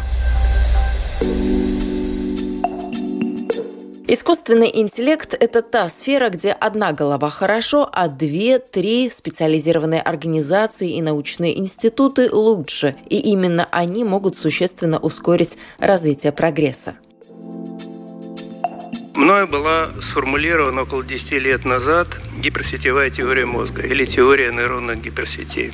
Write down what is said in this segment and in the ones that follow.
– Искусственный интеллект – это та сфера, где одна голова хорошо, а две-три специализированные организации и научные институты лучше. И именно они могут существенно ускорить развитие прогресса. Мною была сформулирована около 10 лет назад гиперсетевая теория мозга или теория нейронных гиперсетей.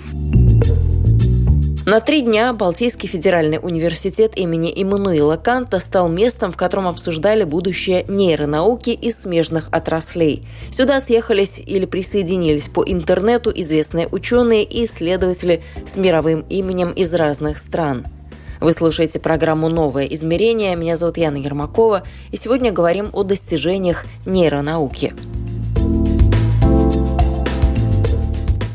На три дня Балтийский федеральный университет имени Иммануила Канта стал местом, в котором обсуждали будущее нейронауки и смежных отраслей. Сюда съехались или присоединились по интернету известные ученые и исследователи с мировым именем из разных стран. Вы слушаете программу «Новое измерение». Меня зовут Яна Ермакова, и сегодня говорим о достижениях нейронауки.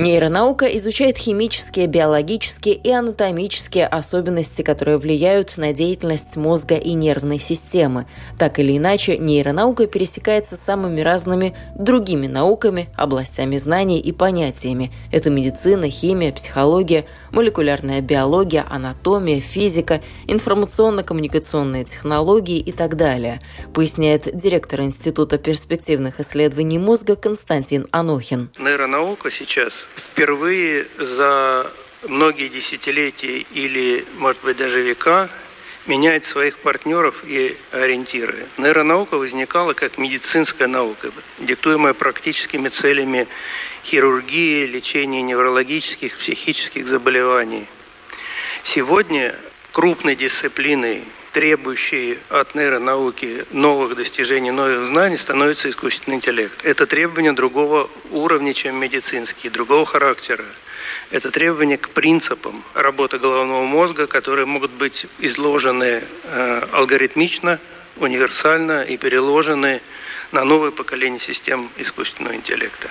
Нейронаука изучает химические, биологические и анатомические особенности, которые влияют на деятельность мозга и нервной системы. Так или иначе, нейронаука пересекается с самыми разными другими науками, областями знаний и понятиями. Это медицина, химия, психология, молекулярная биология, анатомия, физика, информационно-коммуникационные технологии и так далее, поясняет директор Института перспективных исследований мозга Константин Анохин. Нейронаука сейчас впервые за многие десятилетия или, может быть, даже века меняет своих партнеров и ориентиры. Нейронаука возникала как медицинская наука, диктуемая практическими целями хирургии, лечения неврологических, психических заболеваний. Сегодня крупной дисциплиной требующий от нейронауки новых достижений, новых знаний, становится искусственный интеллект. Это требование другого уровня, чем медицинские, другого характера. Это требование к принципам работы головного мозга, которые могут быть изложены э, алгоритмично, универсально и переложены на новое поколение систем искусственного интеллекта.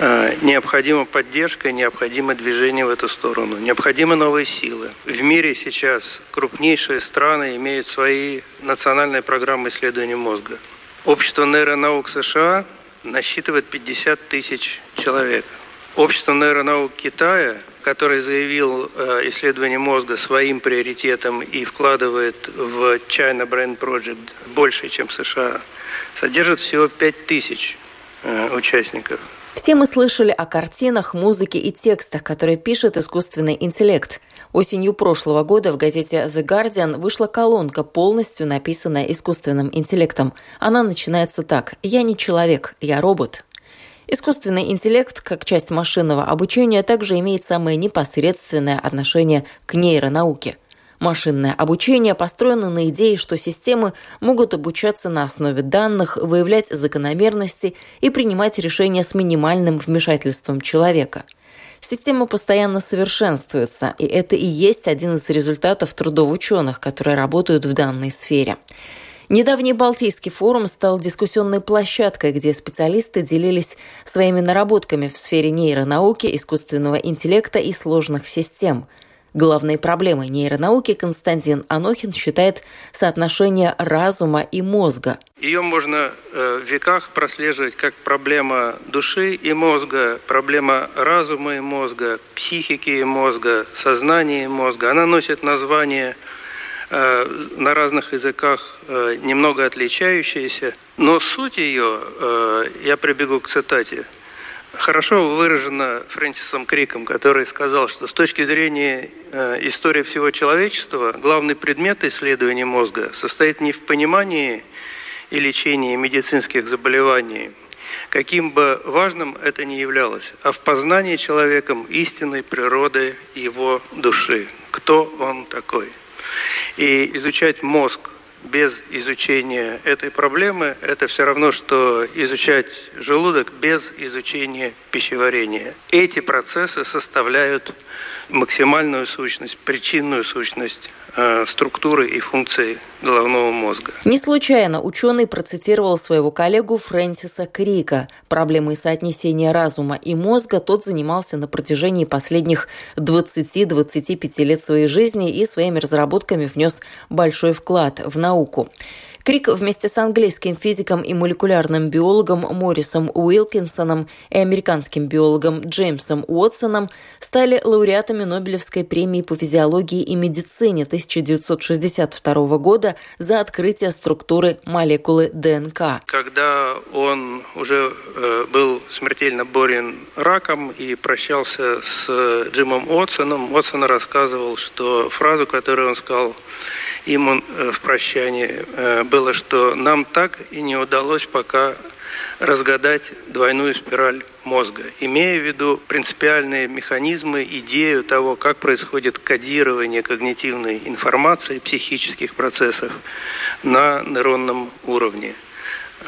Э, необходима поддержка, необходимо движение в эту сторону, необходимы новые силы. В мире сейчас крупнейшие страны имеют свои национальные программы исследования мозга. Общество нейронаук США насчитывает 50 тысяч человек. Общество нейронаук Китая, которое заявил э, исследование мозга своим приоритетом и вкладывает в China Brain Project больше, чем США, содержит всего 5 тысяч э, участников. Все мы слышали о картинах, музыке и текстах, которые пишет искусственный интеллект. Осенью прошлого года в газете The Guardian вышла колонка, полностью написанная искусственным интеллектом. Она начинается так «Я не человек, я робот». Искусственный интеллект, как часть машинного обучения, также имеет самое непосредственное отношение к нейронауке – Машинное обучение построено на идее, что системы могут обучаться на основе данных, выявлять закономерности и принимать решения с минимальным вмешательством человека. Система постоянно совершенствуется, и это и есть один из результатов трудов ученых, которые работают в данной сфере. Недавний Балтийский форум стал дискуссионной площадкой, где специалисты делились своими наработками в сфере нейронауки, искусственного интеллекта и сложных систем – Главной проблемой нейронауки Константин Анохин считает соотношение разума и мозга. Ее можно э, в веках прослеживать как проблема души и мозга, проблема разума и мозга, психики и мозга, сознания и мозга. Она носит название на разных языках э, немного отличающиеся, но суть ее, я прибегу к цитате, хорошо выражено Фрэнсисом Криком, который сказал, что с точки зрения э, истории всего человечества главный предмет исследования мозга состоит не в понимании и лечении медицинских заболеваний, каким бы важным это ни являлось, а в познании человеком истинной природы его души, кто он такой. И изучать мозг без изучения этой проблемы – это все равно, что изучать желудок без изучения пищеварения. Эти процессы составляют максимальную сущность, причинную сущность Э, структуры и функции головного мозга. Не случайно ученый процитировал своего коллегу Фрэнсиса Крика. Проблемой соотнесения разума и мозга тот занимался на протяжении последних 20-25 лет своей жизни и своими разработками внес большой вклад в науку. Крик вместе с английским физиком и молекулярным биологом Моррисом Уилкинсоном и американским биологом Джеймсом Уотсоном стали лауреатами Нобелевской премии по физиологии и медицине 1962 года за открытие структуры молекулы ДНК. Когда он уже э, был смертельно болен раком и прощался с Джимом Уотсоном, Уотсон рассказывал, что фразу, которую он сказал ему э, в прощании э, было, что нам так и не удалось пока разгадать двойную спираль мозга, имея в виду принципиальные механизмы, идею того, как происходит кодирование когнитивной информации, психических процессов на нейронном уровне.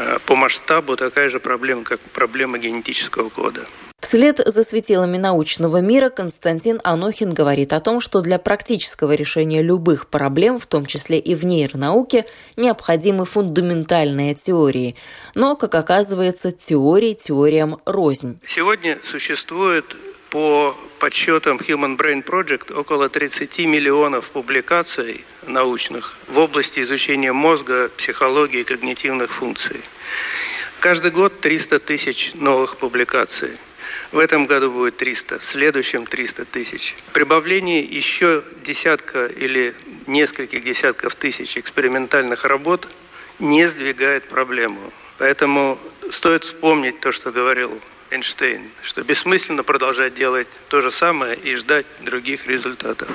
Э, по масштабу такая же проблема, как проблема генетического кода. Вслед за светилами научного мира Константин Анохин говорит о том, что для практического решения любых проблем, в том числе и в нейронауке, необходимы фундаментальные теории. Но, как оказывается, теории теориям рознь. Сегодня существует по подсчетам Human Brain Project около 30 миллионов публикаций научных в области изучения мозга, психологии и когнитивных функций. Каждый год 300 тысяч новых публикаций – в этом году будет 300, в следующем 300 тысяч. Прибавление еще десятка или нескольких десятков тысяч экспериментальных работ не сдвигает проблему. Поэтому стоит вспомнить то, что говорил Эйнштейн, что бессмысленно продолжать делать то же самое и ждать других результатов.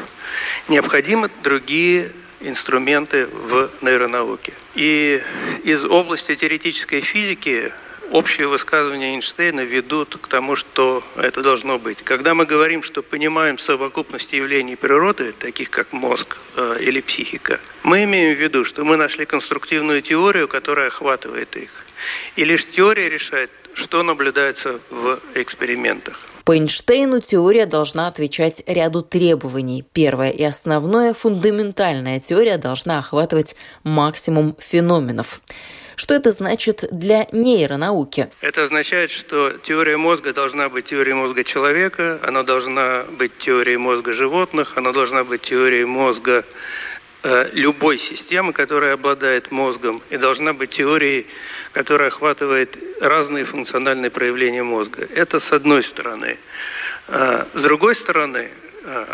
Необходимы другие инструменты в нейронауке. И из области теоретической физики общие высказывания Эйнштейна ведут к тому, что это должно быть. Когда мы говорим, что понимаем совокупность явлений природы, таких как мозг э, или психика, мы имеем в виду, что мы нашли конструктивную теорию, которая охватывает их. И лишь теория решает, что наблюдается в экспериментах. По Эйнштейну теория должна отвечать ряду требований. Первое и основное – фундаментальная теория должна охватывать максимум феноменов. Что это значит для нейронауки? Это означает, что теория мозга должна быть теорией мозга человека, она должна быть теорией мозга животных, она должна быть теорией мозга любой системы, которая обладает мозгом, и должна быть теорией, которая охватывает разные функциональные проявления мозга. Это с одной стороны. Э, с другой стороны, э,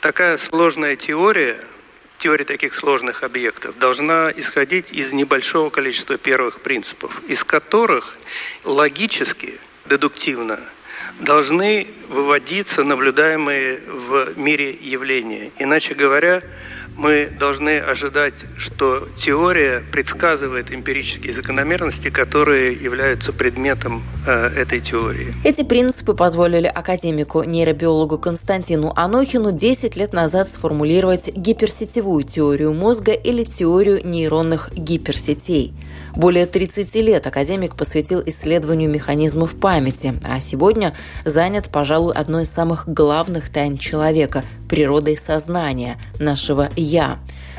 такая сложная теория – теория таких сложных объектов должна исходить из небольшого количества первых принципов, из которых логически, дедуктивно должны выводиться наблюдаемые в мире явления. Иначе говоря, мы должны ожидать, что теория предсказывает эмпирические закономерности, которые являются предметом э, этой теории. Эти принципы позволили академику нейробиологу Константину Анохину 10 лет назад сформулировать гиперсетевую теорию мозга или теорию нейронных гиперсетей – более 30 лет академик посвятил исследованию механизмов памяти, а сегодня занят, пожалуй, одной из самых главных тайн человека – природой сознания, нашего «я».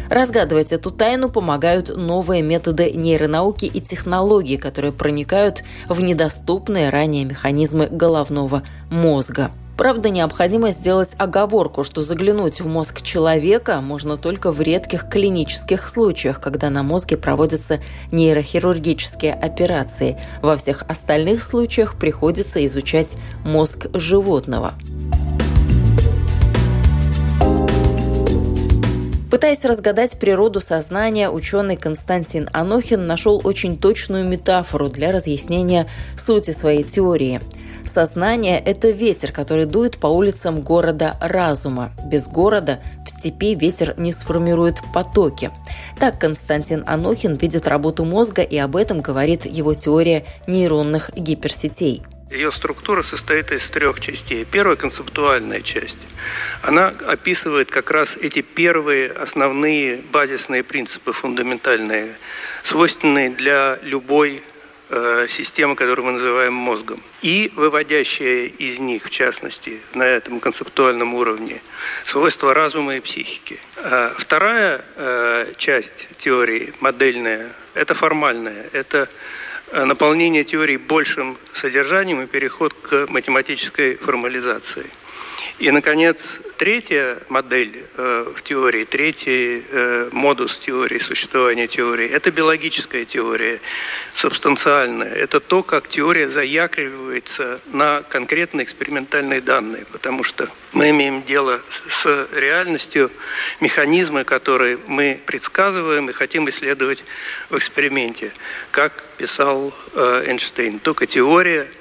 Разгадывать эту тайну помогают новые методы нейронауки и технологии, которые проникают в недоступные ранее механизмы головного мозга. Правда, необходимо сделать оговорку, что заглянуть в мозг человека можно только в редких клинических случаях, когда на мозге проводятся нейрохирургические операции. Во всех остальных случаях приходится изучать мозг животного. Пытаясь разгадать природу сознания, ученый Константин Анохин нашел очень точную метафору для разъяснения сути своей теории – Сознание – это ветер, который дует по улицам города разума. Без города в степи ветер не сформирует потоки. Так Константин Анохин видит работу мозга, и об этом говорит его теория нейронных гиперсетей. Ее структура состоит из трех частей. Первая – концептуальная часть. Она описывает как раз эти первые основные базисные принципы, фундаментальные, свойственные для любой системы, которую мы называем мозгом. И выводящие из них, в частности, на этом концептуальном уровне, свойства разума и психики. А вторая э, часть теории, модельная, это формальная. Это Э, наполнение теории большим содержанием и переход к математической формализации. И, наконец, третья модель э, в теории, третий э, модус теории, существования теории – это биологическая теория, субстанциальная. Это то, как теория заякривается на конкретные экспериментальные данные, потому что мы имеем дело с реальностью, механизмы, которые мы предсказываем и хотим исследовать в эксперименте. Как писал э, Эйнштейн, только теория –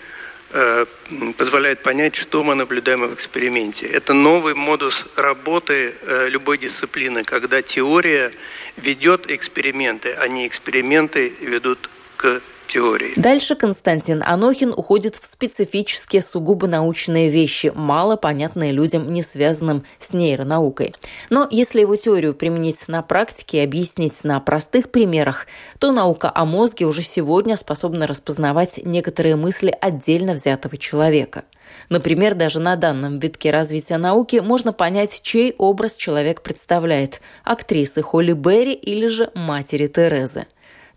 позволяет понять, что мы наблюдаем в эксперименте. Это новый модус работы э, любой дисциплины, когда теория ведет эксперименты, а не эксперименты ведут к теории. Дальше Константин Анохин уходит в специфические сугубо научные вещи, мало понятные людям, не связанным с нейронаукой. Но если его теорию применить на практике и объяснить на простых примерах, то наука о мозге уже сегодня способна распознавать некоторые мысли отдельно взятого человека. Например, даже на данном витке развития науки можно понять, чей образ человек представляет – актрисы Холли Берри или же матери Терезы.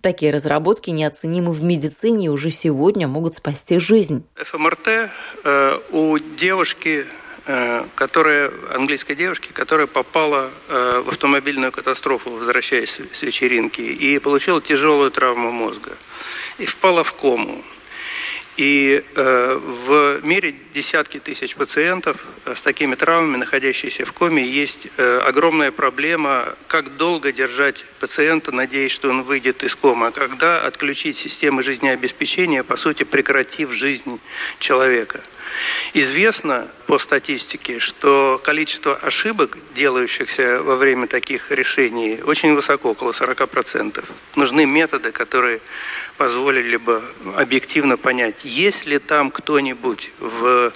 Такие разработки неоценимы в медицине и уже сегодня могут спасти жизнь. ФМРТ э, у девушки э, которая, английской девушки, которая попала э, в автомобильную катастрофу, возвращаясь с вечеринки, и получила тяжелую травму мозга. И впала в кому. И э, в мире десятки тысяч пациентов э, с такими травмами, находящиеся в коме, есть э, огромная проблема, как долго держать пациента, надеясь, что он выйдет из комы, а когда отключить системы жизнеобеспечения, по сути, прекратив жизнь человека. Известно по статистике, что количество ошибок, делающихся во время таких решений, очень высоко, около 40%. Нужны методы, которые позволили бы объективно понять, есть ли там кто-нибудь в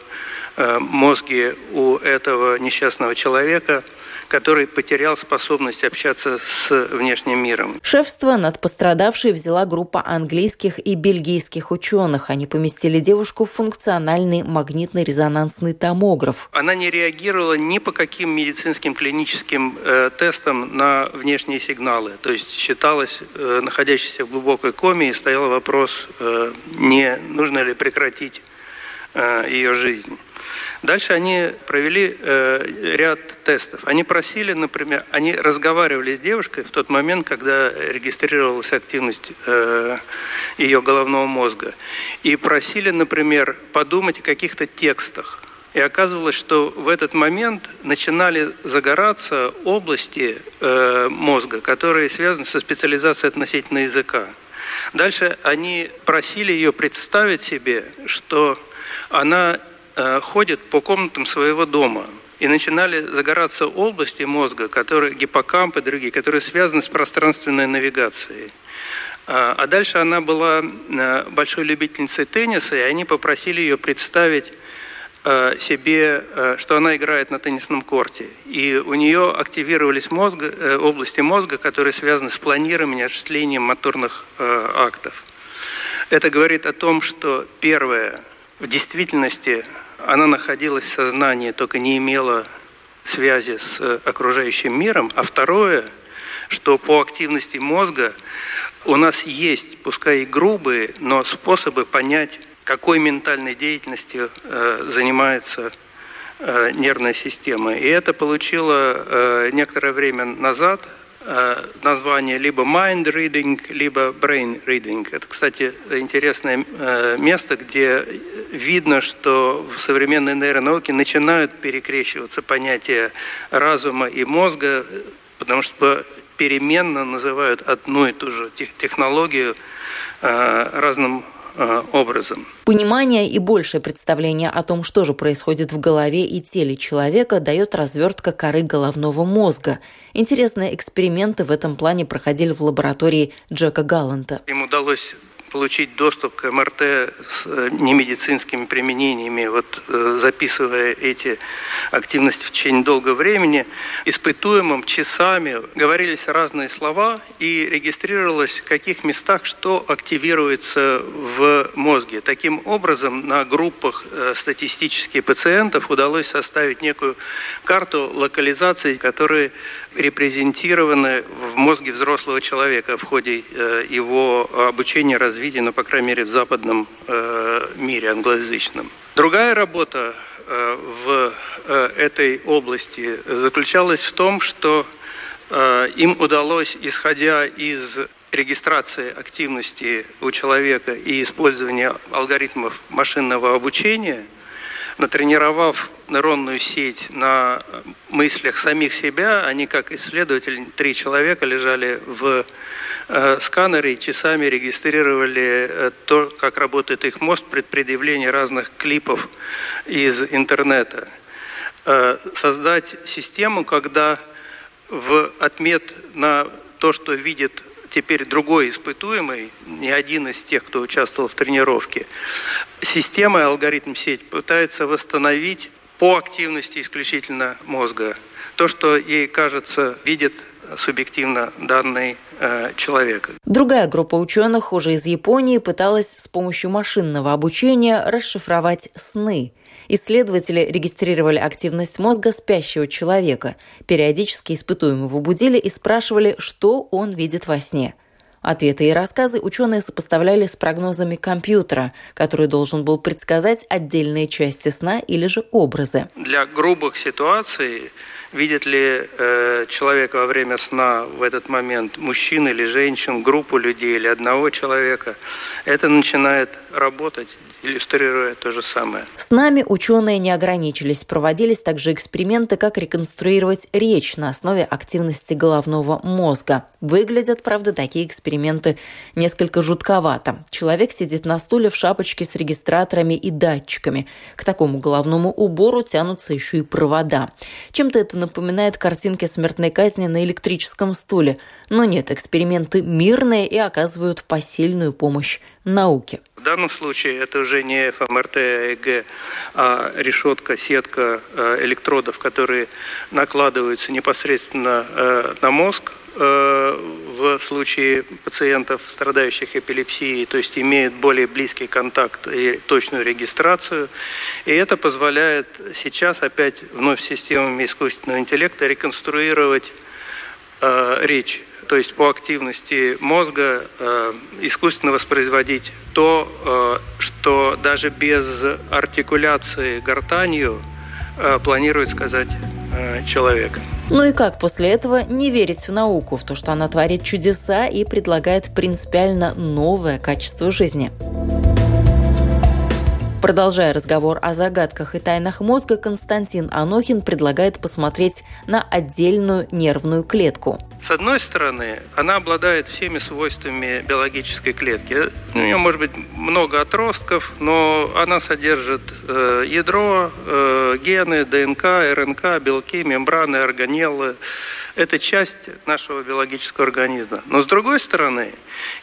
э, мозге у этого несчастного человека – который потерял способность общаться с внешним миром. Шефство над пострадавшей взяла группа английских и бельгийских ученых. Они поместили девушку в функциональный магнитно-резонансный томограф. Она не реагировала ни по каким медицинским клиническим э, тестам на внешние сигналы. То есть считалось, э, находящейся в глубокой коме, и стоял вопрос, э, не нужно ли прекратить э, ее жизнь. Дальше они провели э, ряд тестов. Они просили, например, они разговаривали с девушкой в тот момент, когда регистрировалась активность э, ее головного мозга. И просили, например, подумать о каких-то текстах. И оказывалось, что в этот момент начинали загораться области э, мозга, которые связаны со специализацией относительно языка. Дальше они просили ее представить себе, что она ходят по комнатам своего дома и начинали загораться области мозга, которые гиппокамп и другие, которые связаны с пространственной навигацией. А, а дальше она была э, большой любительницей тенниса, и они попросили ее представить э, себе, что она играет на теннисном корте. И у нее активировались мозг, области мозга, которые связаны с планированием, осуществлением моторных актов. Это говорит о том, что первое, в действительности она находилась в сознании, только не имела связи с э, окружающим миром. А второе, что по активности мозга у нас есть, пускай и грубые, но способы понять, какой ментальной деятельностью э, занимается э, нервная система. И это получило э, некоторое время назад название либо mind reading, либо brain reading. Это, кстати, интересное э, место, где видно, что в современной нейронауке начинают перекрещиваться понятия разума и мозга, потому что переменно называют одну и ту же технологию э, разным Э, образом. Понимание и большее представление о том, что же происходит в голове и теле человека, дает развертка коры головного мозга. Интересные эксперименты в этом плане проходили в лаборатории Джека Галланта. Им удалось получить доступ к МРТ с э, немедицинскими применениями, вот э, записывая эти активности в течение долгого времени, испытуемым часами говорились разные слова и регистрировалось, в каких местах что активируется в мозге. Таким образом, на группах э, статистических пациентов удалось составить некую карту локализации, которые репрезентированы в мозге взрослого человека в ходе его обучения, развития, ну, по крайней мере, в западном э, мире англоязычном. Другая работа э, в этой области заключалась в том, что им удалось, исходя из регистрации активности у человека и использования алгоритмов машинного обучения – натренировав нейронную сеть на мыслях самих себя, они как исследователи, три человека лежали в э, сканере и часами регистрировали э, то, как работает их мозг при предъявлении разных клипов из интернета. Э, создать систему, когда в отмет на то, что видит теперь другой испытуемый, не один из тех, кто участвовал в тренировке, система и алгоритм сеть пытается восстановить по активности исключительно мозга то, что ей кажется, видит субъективно данный э, человек. Другая группа ученых уже из Японии пыталась с помощью машинного обучения расшифровать сны. Исследователи регистрировали активность мозга спящего человека. Периодически испытуемого будили и спрашивали, что он видит во сне – Ответы и рассказы ученые сопоставляли с прогнозами компьютера, который должен был предсказать отдельные части сна или же образы. Для грубых ситуаций видит ли э, человек во время сна в этот момент мужчин или женщин, группу людей или одного человека, это начинает работать, иллюстрируя то же самое. С нами ученые не ограничились. Проводились также эксперименты, как реконструировать речь на основе активности головного мозга. Выглядят, правда, такие эксперименты несколько жутковато. Человек сидит на стуле в шапочке с регистраторами и датчиками. К такому головному убору тянутся еще и провода. Чем-то это напоминает картинки смертной казни на электрическом стуле. Но нет, эксперименты мирные и оказывают посильную помощь науке. Данном случае это уже не ФМРТ, ЭГ, а решетка, сетка э, электродов, которые накладываются непосредственно э, на мозг э, в случае пациентов, страдающих эпилепсией, то есть имеют более близкий контакт и точную регистрацию. И это позволяет сейчас опять вновь системами искусственного интеллекта реконструировать речь то есть по активности мозга э, искусственно воспроизводить то, э, что даже без артикуляции гортанью э, планирует сказать человек. Ну и как после этого не верить в науку, в то, что она творит чудеса и предлагает принципиально новое качество жизни? Продолжая разговор о загадках и тайнах мозга, Константин Анохин предлагает посмотреть на отдельную нервную клетку. С одной стороны, она обладает всеми свойствами биологической клетки. У нее может быть много отростков, но она содержит э, ядро, э, гены, ДНК, РНК, белки, мембраны, органеллы. Это часть нашего биологического организма. Но с другой стороны,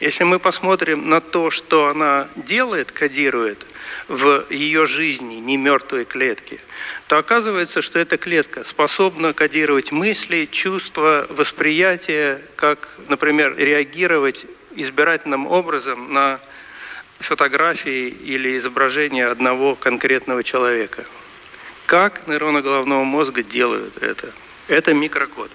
если мы посмотрим на то, что она делает, кодирует – в ее жизни, не мертвой клетки, то оказывается, что эта клетка способна кодировать мысли, чувства, восприятие, как, например, реагировать избирательным образом на фотографии или изображение одного конкретного человека. Как нейроны головного мозга делают это? Это микрокод.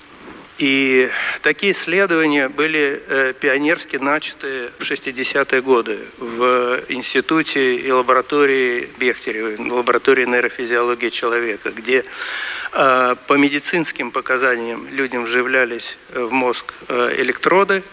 И такие исследования были э, пионерски начаты в 60-е годы в институте и лаборатории Бехтеревой, лаборатории нейрофизиологии человека, где э, по медицинским показаниям людям вживлялись в мозг э, электроды,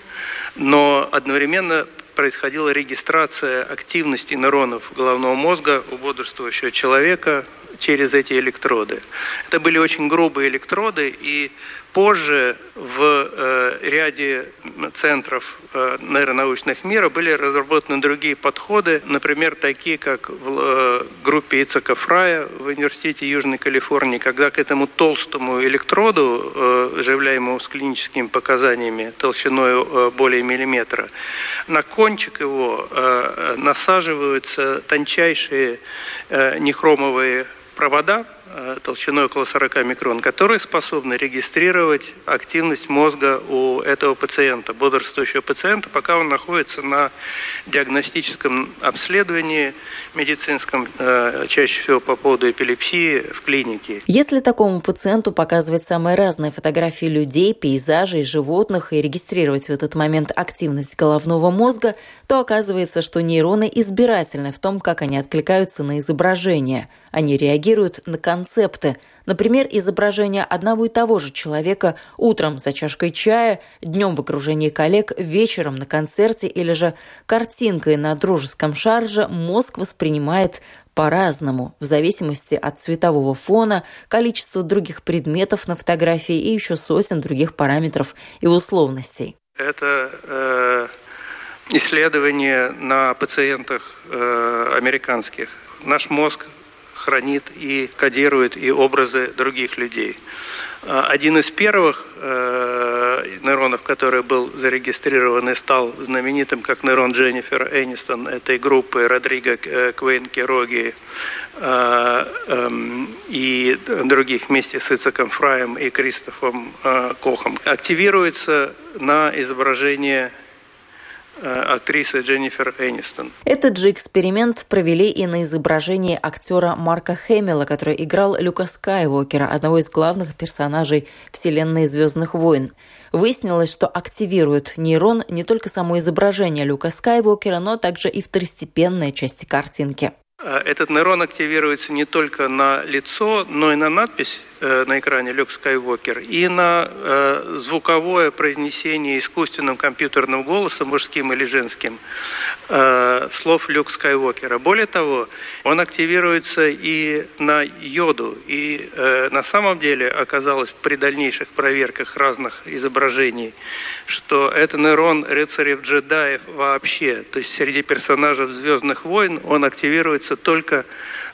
но одновременно происходила регистрация активности нейронов головного мозга у бодрствующего человека через эти электроды. Это были очень грубые электроды, и Позже в э, ряде центров э, нейронаучных мира были разработаны другие подходы, например, такие, как в э, группе Ицака Фрая в Университете Южной Калифорнии, когда к этому толстому электроду, э, с клиническими показаниями толщиной более миллиметра, на кончик его насаживаются тончайшие э, нехромовые провода, толщиной около 40 микрон, которые способны регистрировать активность мозга у этого пациента, бодрствующего пациента, пока он находится на диагностическом обследовании медицинском, э, чаще всего по поводу эпилепсии в клинике. Если такому пациенту показывать самые разные фотографии людей, пейзажей, животных и регистрировать в этот момент активность головного мозга, то оказывается, что нейроны избирательны в том, как они откликаются на изображение – они реагируют на концепты. Например, изображение одного и того же человека утром за чашкой чая, днем в окружении коллег, вечером на концерте или же картинкой на дружеском шарже мозг воспринимает по-разному, в зависимости от цветового фона, количества других предметов на фотографии и еще сотен других параметров и условностей. Это э, исследование на пациентах э, американских. Наш мозг хранит и кодирует и образы других людей. А, один из первых э, нейронов, который был зарегистрирован и стал знаменитым, как нейрон Дженнифер Энистон этой группы Родриго э, Квейн Кероги э, э, и других вместе с Ицаком Фраем и Кристофом э, Кохом, активируется на изображение Э, актрисы Дженнифер Энистон. Этот же эксперимент провели и на изображении актера Марка Хэмилла, который играл Люка Скайуокера, одного из главных персонажей вселенной «Звездных войн». Выяснилось, что активирует нейрон не только само изображение Люка Скайуокера, но также и второстепенные части картинки. Э, этот нейрон активируется не только на лицо, но и на надпись э, на экране Люк Скайуокер и на э, звуковое произнесение искусственным компьютерным голосом, мужским или женским, слов Люк Скайуокера. Более того, он активируется и на йоду. И на самом деле оказалось при дальнейших проверках разных изображений, что это нейрон рыцарев джедаев вообще. То есть среди персонажей «Звездных войн» он активируется только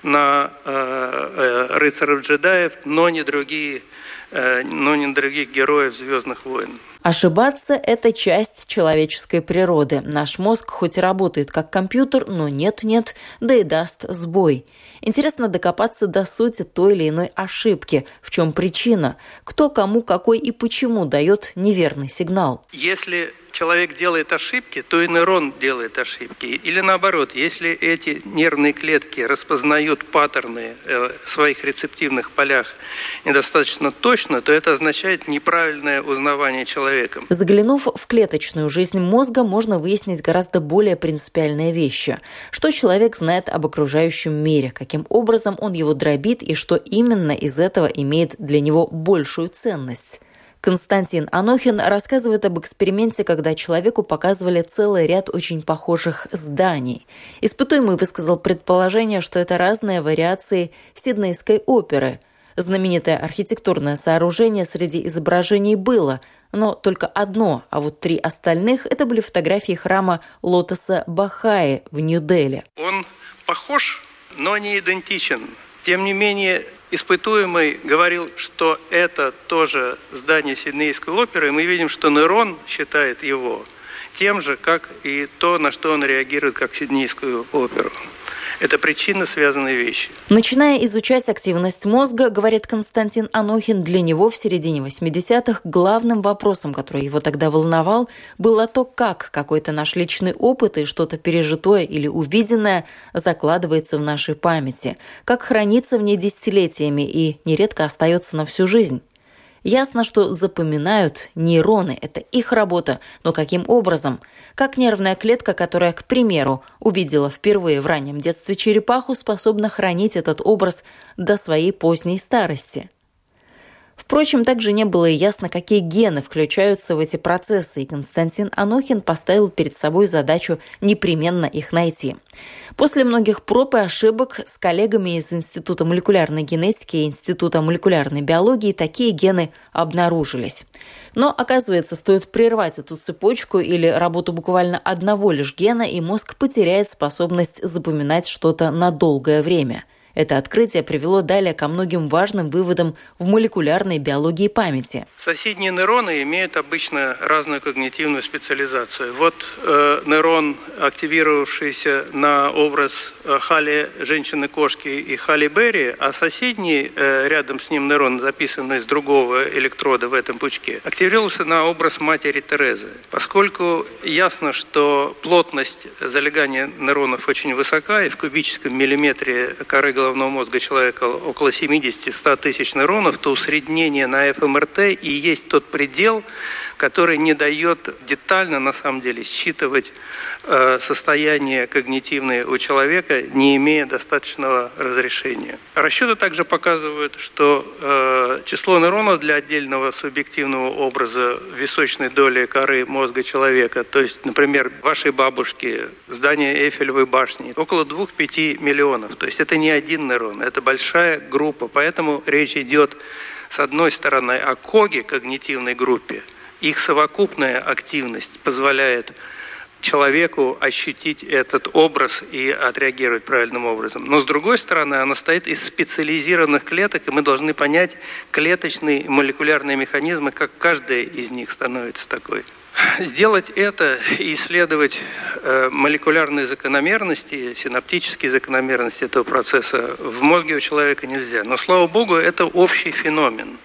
на э, э, рыцарев джедаев, но не другие э, но не других героев «Звездных войн». Ошибаться – это часть человеческой природы. Наш мозг хоть и работает как компьютер, но нет-нет, да и даст сбой. Интересно докопаться до сути той или иной ошибки. В чем причина? Кто кому какой и почему дает неверный сигнал? Если человек делает ошибки, то и нейрон делает ошибки. Или наоборот, если эти нервные клетки распознают паттерны э, в своих рецептивных полях недостаточно точно, то это означает неправильное узнавание человеком. Заглянув в клеточную жизнь мозга, можно выяснить гораздо более принципиальные вещи. Что человек знает об окружающем мире, каким образом он его дробит и что именно из этого имеет для него большую ценность. Константин Анохин рассказывает об эксперименте, когда человеку показывали целый ряд очень похожих зданий. Испытуемый высказал предположение, что это разные вариации Сиднейской оперы. Знаменитое архитектурное сооружение среди изображений было, но только одно, а вот три остальных – это были фотографии храма Лотоса Бахаи в Нью-Дели. Он похож, но не идентичен. Тем не менее, испытуемый говорил, что это тоже здание Сиднейской оперы, и мы видим, что нейрон считает его тем же, как и то, на что он реагирует, как Сиднейскую оперу. Это причинно связанные вещи. Начиная изучать активность мозга, говорит Константин Анохин, для него в середине 80-х главным вопросом, который его тогда волновал, было то, как какой-то наш личный опыт и что-то пережитое или увиденное закладывается в нашей памяти, как хранится в ней десятилетиями и нередко остается на всю жизнь. Ясно, что запоминают нейроны, это их работа, но каким образом? Как нервная клетка, которая, к примеру, увидела впервые в раннем детстве черепаху, способна хранить этот образ до своей поздней старости? Впрочем, также не было ясно, какие гены включаются в эти процессы, и Константин Анохин поставил перед собой задачу непременно их найти. После многих проб и ошибок с коллегами из Института молекулярной генетики и Института молекулярной биологии такие гены обнаружились. Но, оказывается, стоит прервать эту цепочку или работу буквально одного лишь гена, и мозг потеряет способность запоминать что-то на долгое время – это открытие привело далее ко многим важным выводам в молекулярной биологии памяти. Соседние нейроны имеют обычно разную когнитивную специализацию. Вот э, нейрон, активировавшийся на образ э, Хали женщины-кошки и Хали Берри, а соседний э, рядом с ним нейрон, записанный с другого электрода в этом пучке, активировался на образ матери Терезы. Поскольку ясно, что плотность залегания нейронов очень высока, и в кубическом миллиметре коры головы головного мозга человека около 70-100 тысяч нейронов, то усреднение на ФМРТ и есть тот предел, который не дает детально, на самом деле, считывать состояние когнитивное у человека, не имея достаточного разрешения. Расчеты также показывают, что э, число нейронов для отдельного субъективного образа височной доли коры мозга человека, то есть, например, вашей бабушки, здание Эйфелевой башни, около 2-5 миллионов. То есть это не один нейрон, это большая группа. Поэтому речь идет с одной стороны о коге, когнитивной группе, их совокупная активность позволяет человеку ощутить этот образ и отреагировать правильным образом. Но с другой стороны, она состоит из специализированных клеток, и мы должны понять клеточные молекулярные механизмы, как каждая из них становится такой. Сделать это и исследовать э, молекулярные закономерности, синаптические закономерности этого процесса в мозге у человека нельзя. Но, слава богу, это общий феномен.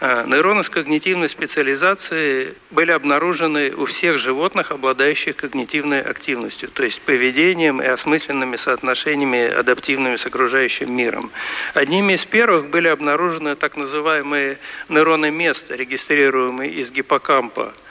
Э, нейроны с когнитивной специализацией были обнаружены у всех животных, обладающих когнитивной активностью, то есть поведением и осмысленными соотношениями, адаптивными с окружающим миром. Одними из первых были обнаружены так называемые нейроны места, регистрируемые из гиппокампа –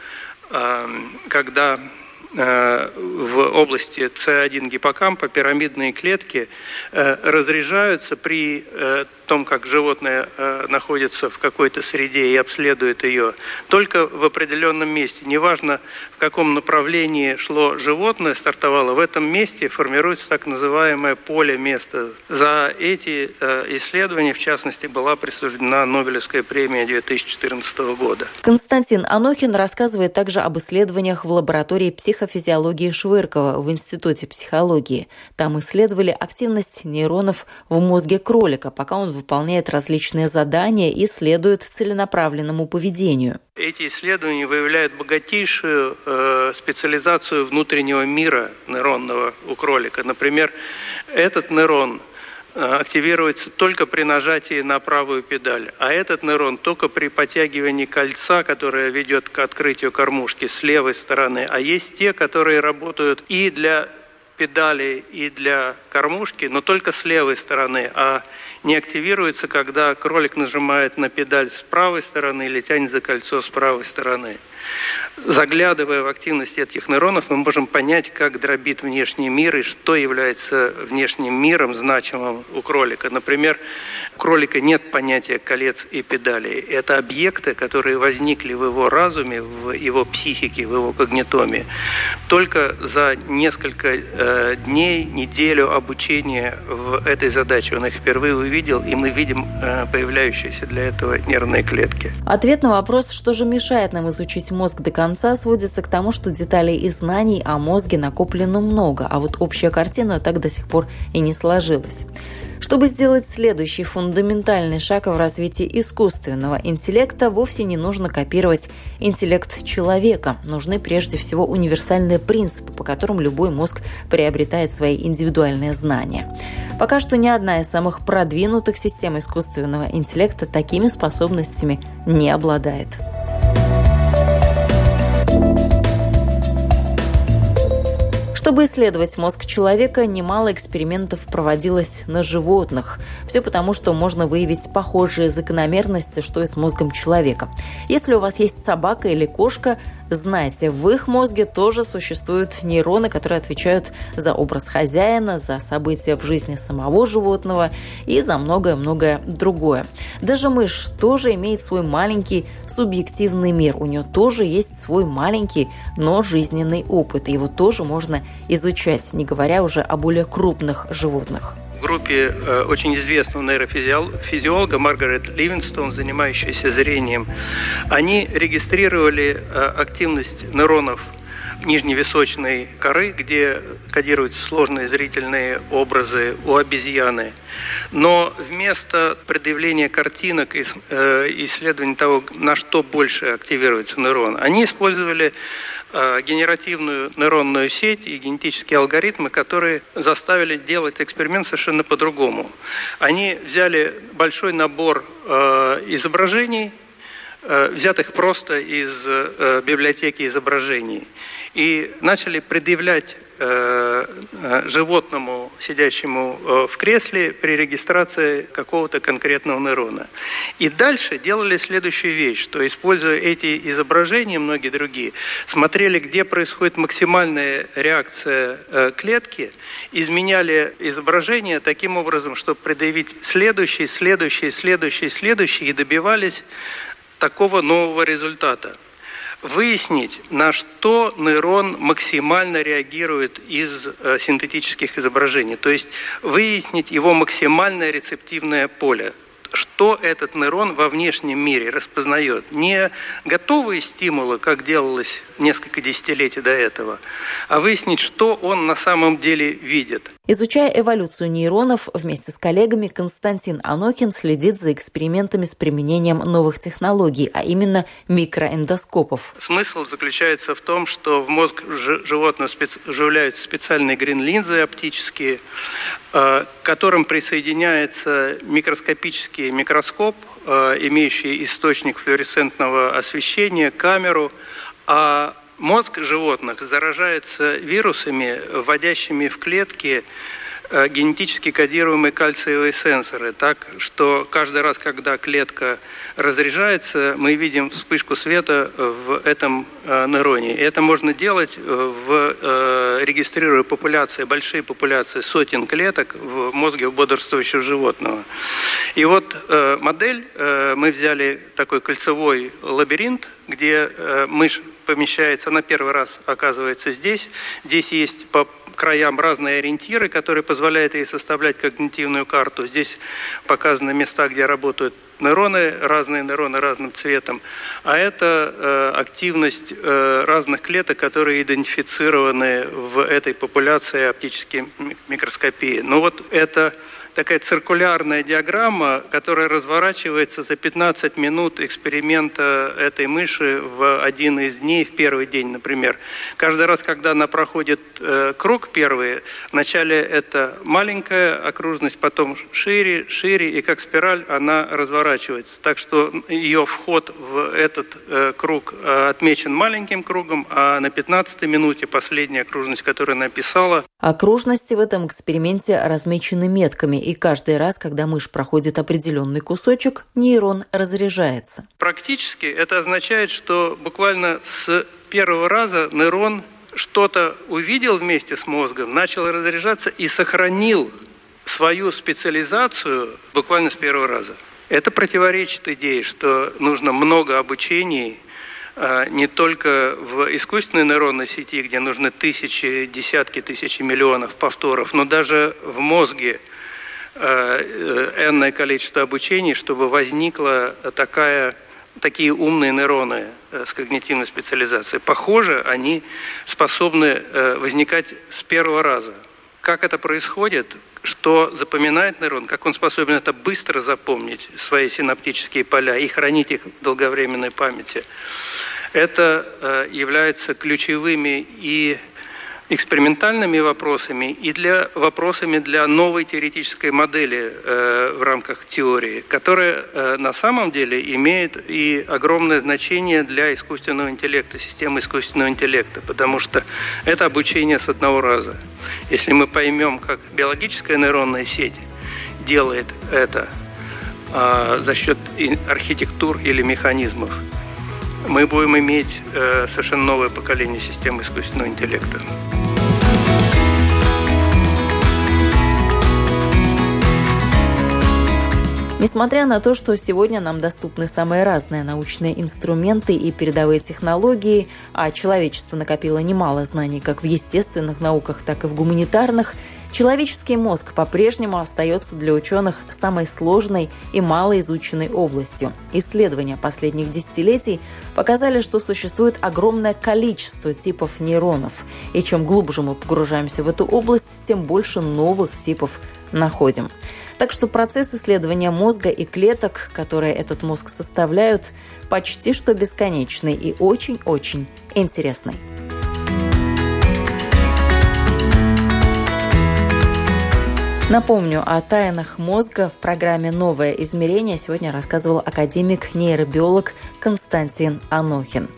когда э, в области С1 гиппокампа пирамидные клетки э, разряжаются при э, том, как животное э, находится в какой-то среде и обследует ее, только в определенном месте. Неважно, в каком направлении шло животное, стартовало, в этом месте формируется так называемое поле места. За эти э, исследования, в частности, была присуждена Нобелевская премия 2014 года. Константин Анохин рассказывает также об исследованиях в лаборатории психофизиологии Швыркова в Институте психологии. Там исследовали активность нейронов в мозге кролика, пока он выполняет различные задания и следует целенаправленному поведению. Эти исследования выявляют богатейшую э, специализацию внутреннего мира нейронного у кролика. Например, этот нейрон активируется только при нажатии на правую педаль, а этот нейрон только при подтягивании кольца, которое ведет к открытию кормушки с левой стороны. А есть те, которые работают и для педали и для кормушки, но только с левой стороны, а не активируется, когда кролик нажимает на педаль с правой стороны или тянет за кольцо с правой стороны. Заглядывая в активность этих нейронов, мы можем понять, как дробит внешний мир и что является внешним миром значимым у кролика. Например, у кролика нет понятия колец и педалей. Это объекты, которые возникли в его разуме, в его психике, в его когнитоме. Только за несколько э, дней, неделю обучения в этой задаче он их впервые увидел, и мы видим э, появляющиеся для этого нервные клетки. Ответ на вопрос, что же мешает нам изучить мозг до конца, сводится к тому, что деталей и знаний о мозге накоплено много, а вот общая картина так до сих пор и не сложилась. Чтобы сделать следующий фундаментальный шаг в развитии искусственного интеллекта, вовсе не нужно копировать интеллект человека. Нужны прежде всего универсальные принципы, по которым любой мозг приобретает свои индивидуальные знания. Пока что ни одна из самых продвинутых систем искусственного интеллекта такими способностями не обладает. Чтобы исследовать мозг человека, немало экспериментов проводилось на животных. Все потому, что можно выявить похожие закономерности, что и с мозгом человека. Если у вас есть собака или кошка, знайте, в их мозге тоже существуют нейроны, которые отвечают за образ хозяина, за события в жизни самого животного и за многое-многое другое. Даже мышь тоже имеет свой маленький субъективный мир. У нее тоже есть свой маленький, но жизненный опыт. Его тоже можно изучать, не говоря уже о более крупных животных группе э, очень известного нейрофизиолога Маргарет Ливинстон, занимающейся зрением, они регистрировали э, активность нейронов нижневисочной коры, где кодируются сложные зрительные образы у обезьяны. Но вместо предъявления картинок и э, исследования того, на что больше активируется нейрон, они использовали генеративную нейронную сеть и генетические алгоритмы, которые заставили делать эксперимент совершенно по-другому. Они взяли большой набор э, изображений, э, взятых просто из библиотеки изображений, и начали предъявлять Э, э, животному, сидящему э, в кресле при регистрации какого-то конкретного нейрона. И дальше делали следующую вещь, что используя эти изображения, многие другие, смотрели, где происходит максимальная реакция клетки, изменяли изображение таким образом, чтобы предъявить следующий, следующий, следующий, следующий, и добивались такого нового результата – выяснить, на что нейрон максимально реагирует из э, синтетических изображений. То есть выяснить его максимальное рецептивное поле что этот нейрон во внешнем мире распознает. Не готовые стимулы, как делалось несколько десятилетий до этого, а выяснить, что он на самом деле видит. Изучая эволюцию нейронов, вместе с коллегами Константин Анохин следит за экспериментами с применением новых технологий, а именно микроэндоскопов. Смысл заключается в том, что в мозг животного вживляются специальные грин-линзы оптические, э, к которым присоединяется микроскопический микроскоп, э, имеющий источник флуоресцентного освещения, камеру, а Мозг животных заражается вирусами, вводящими в клетки генетически кодируемые кальциевые сенсоры, так что каждый раз, когда клетка разряжается, мы видим вспышку света в этом э, нейроне. И это можно делать, э, в, регистрируя популяции, большие популяции сотен клеток в мозге бодрствующего животного. И вот модель, мы взяли такой кольцевой лабиринт, где мышь помещается, на первый раз оказывается здесь. Здесь есть по краям разные ориентиры, которые позволяют ей составлять когнитивную карту. Здесь показаны места, где работают нейроны, разные нейроны разным цветом. А это э, активность э, разных клеток, которые идентифицированы в этой популяции оптической микроскопии. Ну вот это такая циркулярная диаграмма, которая разворачивается за 15 минут эксперимента этой мыши в один из дней, в первый день, например. Каждый раз, когда она проходит э, круг первый, вначале это маленькая окружность, потом шире, шире, и как спираль она разворачивается. Так что ее вход в этот э, круг э, отмечен маленьким кругом, а на 15 минуте последняя окружность, которую она писала. Окружности в этом эксперименте размечены метками, и каждый раз, когда мышь проходит определенный кусочек, нейрон разряжается. Практически это означает, что буквально с первого раза нейрон что-то увидел вместе с мозгом, начал разряжаться и сохранил свою специализацию буквально с первого раза. Это противоречит идее, что нужно много обучений а, не только в искусственной нейронной сети, где нужны тысячи, десятки тысяч миллионов повторов, но даже в мозге – Э, энное количество обучений, чтобы возникла такая, такие умные нейроны э, с когнитивной специализацией. Похоже, они способны э, возникать с первого раза. Как это происходит, что запоминает нейрон, как он способен это быстро запомнить, свои синаптические поля, и хранить их в долговременной памяти, это является ключевыми и экспериментальными вопросами и для вопросами для новой теоретической модели э, в рамках теории, которая э, на самом деле имеет и огромное значение для искусственного интеллекта, системы искусственного интеллекта, потому что это обучение с одного раза. Если мы поймем, как биологическая нейронная сеть делает это э, за счет архитектур или механизмов, мы будем иметь э, совершенно новое поколение систем искусственного интеллекта. Несмотря на то, что сегодня нам доступны самые разные научные инструменты и передовые технологии, а человечество накопило немало знаний как в естественных науках, так и в гуманитарных, человеческий мозг по-прежнему остается для ученых самой сложной и малоизученной областью. Исследования последних десятилетий показали, что существует огромное количество типов нейронов, и чем глубже мы погружаемся в эту область, тем больше новых типов находим. Так что процесс исследования мозга и клеток, которые этот мозг составляют, почти что бесконечный и очень-очень интересный. Напомню, о тайнах мозга в программе «Новое измерение» сегодня рассказывал академик-нейробиолог Константин Анохин.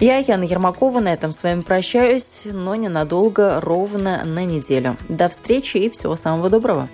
Я, Яна Ермакова, на этом с вами прощаюсь, но ненадолго, ровно на неделю. До встречи и всего самого доброго.